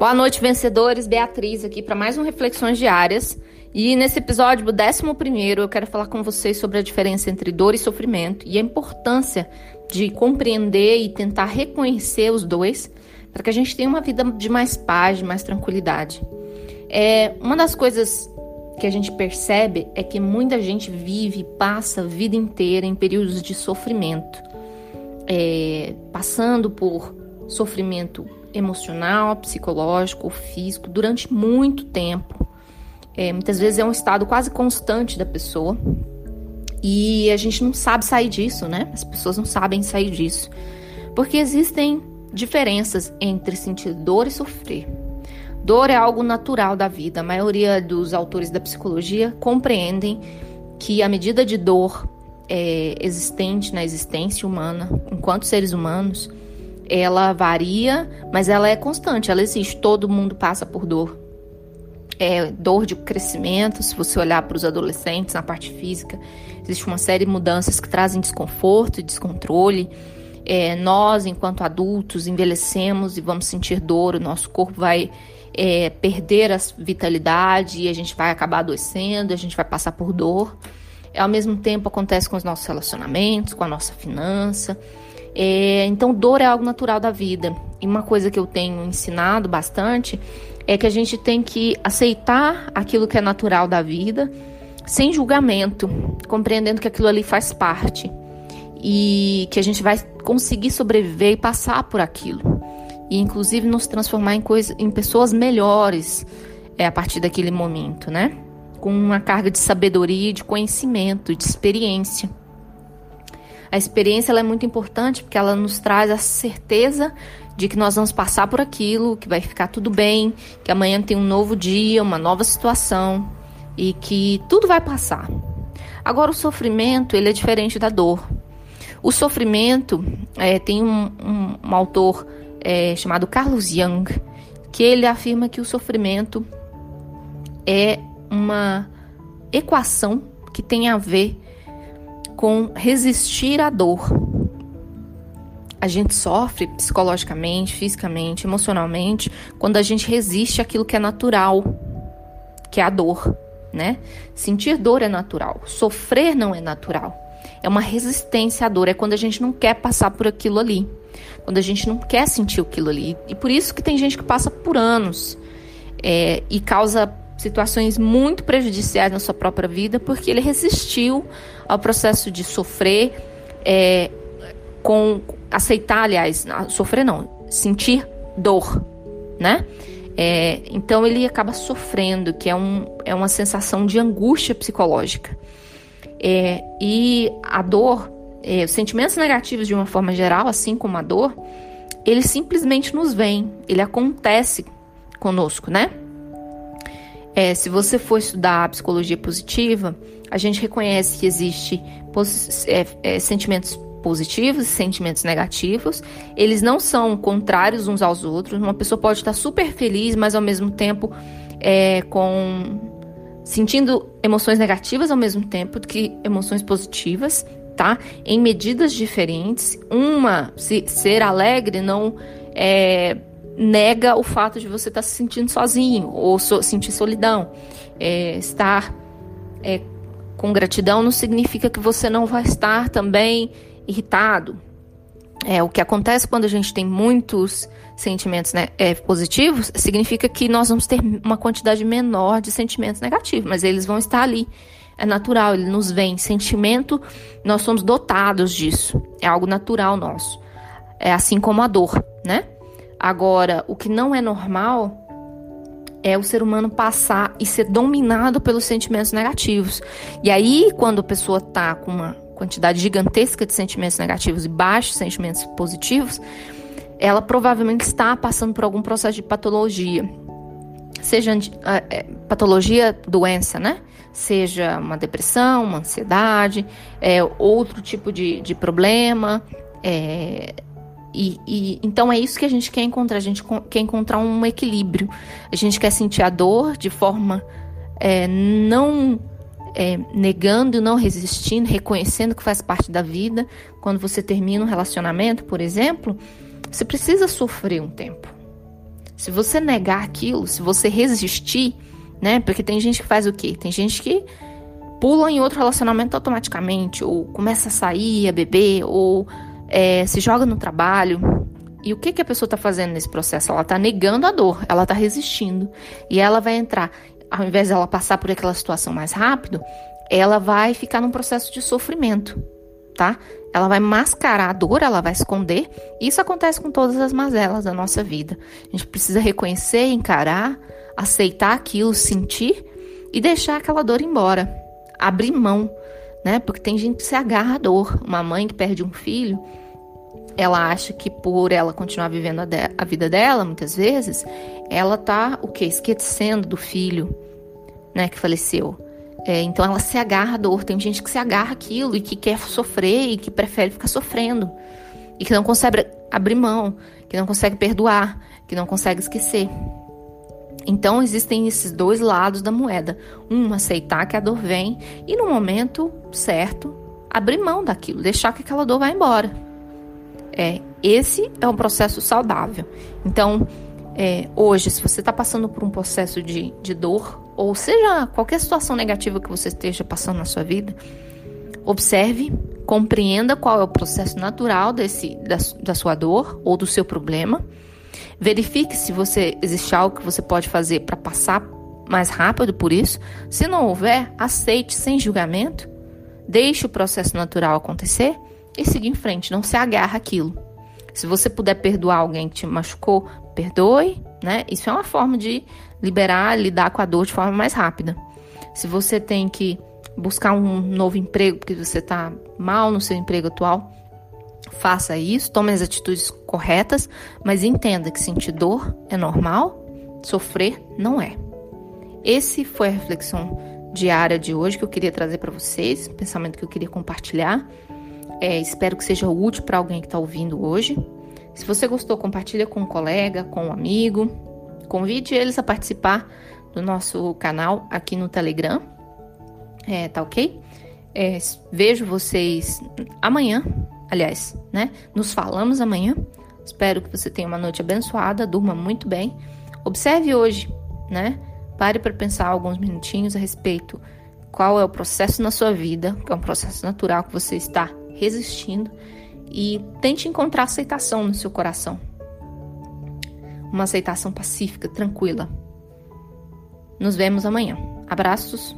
Boa noite, vencedores. Beatriz aqui para mais um Reflexões Diárias. E nesse episódio, o 11, eu quero falar com vocês sobre a diferença entre dor e sofrimento e a importância de compreender e tentar reconhecer os dois para que a gente tenha uma vida de mais paz, de mais tranquilidade. É, uma das coisas que a gente percebe é que muita gente vive, passa a vida inteira em períodos de sofrimento, é, passando por sofrimento emocional, psicológico, físico durante muito tempo. É, muitas vezes é um estado quase constante da pessoa e a gente não sabe sair disso, né? As pessoas não sabem sair disso porque existem diferenças entre sentir dor e sofrer. Dor é algo natural da vida. A maioria dos autores da psicologia compreendem que a medida de dor é, existente na existência humana, enquanto seres humanos, ela varia, mas ela é constante, ela existe. Todo mundo passa por dor. É dor de crescimento, se você olhar para os adolescentes na parte física, existe uma série de mudanças que trazem desconforto e descontrole. É, nós, enquanto adultos, envelhecemos e vamos sentir dor, o nosso corpo vai é, perder a vitalidade e a gente vai acabar adoecendo, a gente vai passar por dor. Ao mesmo tempo acontece com os nossos relacionamentos, com a nossa finança. É, então, dor é algo natural da vida. E uma coisa que eu tenho ensinado bastante é que a gente tem que aceitar aquilo que é natural da vida, sem julgamento, compreendendo que aquilo ali faz parte e que a gente vai conseguir sobreviver e passar por aquilo. E inclusive nos transformar em, em pessoas melhores é, a partir daquele momento, né? Com uma carga de sabedoria, de conhecimento, de experiência. A experiência é muito importante porque ela nos traz a certeza de que nós vamos passar por aquilo, que vai ficar tudo bem, que amanhã tem um novo dia, uma nova situação e que tudo vai passar. Agora o sofrimento ele é diferente da dor. O sofrimento é, tem um, um, um autor é, chamado Carlos Jung que ele afirma que o sofrimento é uma equação que tem a ver com resistir à dor. A gente sofre psicologicamente, fisicamente, emocionalmente, quando a gente resiste àquilo que é natural, que é a dor, né? Sentir dor é natural, sofrer não é natural. É uma resistência à dor, é quando a gente não quer passar por aquilo ali, quando a gente não quer sentir aquilo ali. E por isso que tem gente que passa por anos é, e causa situações muito prejudiciais na sua própria vida, porque ele resistiu ao processo de sofrer, é, com aceitar, aliás, sofrer não, sentir dor, né? É, então ele acaba sofrendo, que é, um, é uma sensação de angústia psicológica. É, e a dor, é, os sentimentos negativos de uma forma geral, assim como a dor, ele simplesmente nos vem, ele acontece conosco, né? É, se você for estudar a psicologia positiva, a gente reconhece que existe é, é, sentimentos positivos e sentimentos negativos. Eles não são contrários uns aos outros. Uma pessoa pode estar super feliz, mas ao mesmo tempo é, com sentindo emoções negativas ao mesmo tempo que emoções positivas, tá? Em medidas diferentes. Uma, se ser alegre não é, nega o fato de você estar se sentindo sozinho ou so, sentir solidão. É, estar é, com gratidão não significa que você não vai estar também irritado. É, o que acontece quando a gente tem muitos sentimentos né, é, positivos significa que nós vamos ter uma quantidade menor de sentimentos negativos, mas eles vão estar ali. É natural, ele nos vem. Sentimento, nós somos dotados disso. É algo natural nosso. É assim como a dor, né? Agora, o que não é normal é o ser humano passar e ser dominado pelos sentimentos negativos. E aí, quando a pessoa está com uma quantidade gigantesca de sentimentos negativos e baixos sentimentos positivos, ela provavelmente está passando por algum processo de patologia. Seja é, patologia, doença, né? Seja uma depressão, uma ansiedade, é, outro tipo de, de problema, é, e, e, então é isso que a gente quer encontrar. A gente quer encontrar um equilíbrio. A gente quer sentir a dor de forma é, não é, negando, não resistindo, reconhecendo que faz parte da vida. Quando você termina um relacionamento, por exemplo, você precisa sofrer um tempo. Se você negar aquilo, se você resistir, né? Porque tem gente que faz o quê? Tem gente que pula em outro relacionamento automaticamente, ou começa a sair, a beber, ou é, se joga no trabalho. E o que, que a pessoa está fazendo nesse processo? Ela está negando a dor, ela está resistindo. E ela vai entrar, ao invés dela passar por aquela situação mais rápido, ela vai ficar num processo de sofrimento, tá? Ela vai mascarar a dor, ela vai esconder. Isso acontece com todas as mazelas da nossa vida. A gente precisa reconhecer, encarar, aceitar aquilo, sentir e deixar aquela dor embora. Abrir mão, né? Porque tem gente que se agarra à dor. Uma mãe que perde um filho, ela acha que por ela continuar vivendo a, de, a vida dela, muitas vezes, ela tá o quê? Esquecendo do filho, né, que faleceu. É, então ela se agarra à dor. Tem gente que se agarra aquilo e que quer sofrer e que prefere ficar sofrendo. E que não consegue abrir mão, que não consegue perdoar, que não consegue esquecer. Então existem esses dois lados da moeda. Um, aceitar que a dor vem e no momento certo, abrir mão daquilo, deixar que aquela dor vá embora. É, esse é um processo saudável. Então, é, hoje, se você está passando por um processo de, de dor, ou seja, qualquer situação negativa que você esteja passando na sua vida, observe, compreenda qual é o processo natural desse, da, da sua dor ou do seu problema. Verifique se você existe algo que você pode fazer para passar mais rápido por isso. Se não houver, aceite sem julgamento, deixe o processo natural acontecer e siga em frente, não se agarra aquilo. Se você puder perdoar alguém que te machucou, perdoe, né? Isso é uma forma de liberar, lidar com a dor de forma mais rápida. Se você tem que buscar um novo emprego porque você está mal no seu emprego atual, faça isso, tome as atitudes corretas, mas entenda que sentir dor é normal, sofrer não é. Esse foi a reflexão diária de hoje que eu queria trazer para vocês, pensamento que eu queria compartilhar. É, espero que seja útil para alguém que está ouvindo hoje. Se você gostou, compartilha com um colega, com um amigo. Convide eles a participar do nosso canal aqui no Telegram. É, tá ok? É, vejo vocês amanhã. Aliás, né? Nos falamos amanhã. Espero que você tenha uma noite abençoada, durma muito bem. Observe hoje, né? Pare para pensar alguns minutinhos a respeito qual é o processo na sua vida, que é um processo natural que você está resistindo e tente encontrar aceitação no seu coração. Uma aceitação pacífica, tranquila. Nos vemos amanhã. Abraços.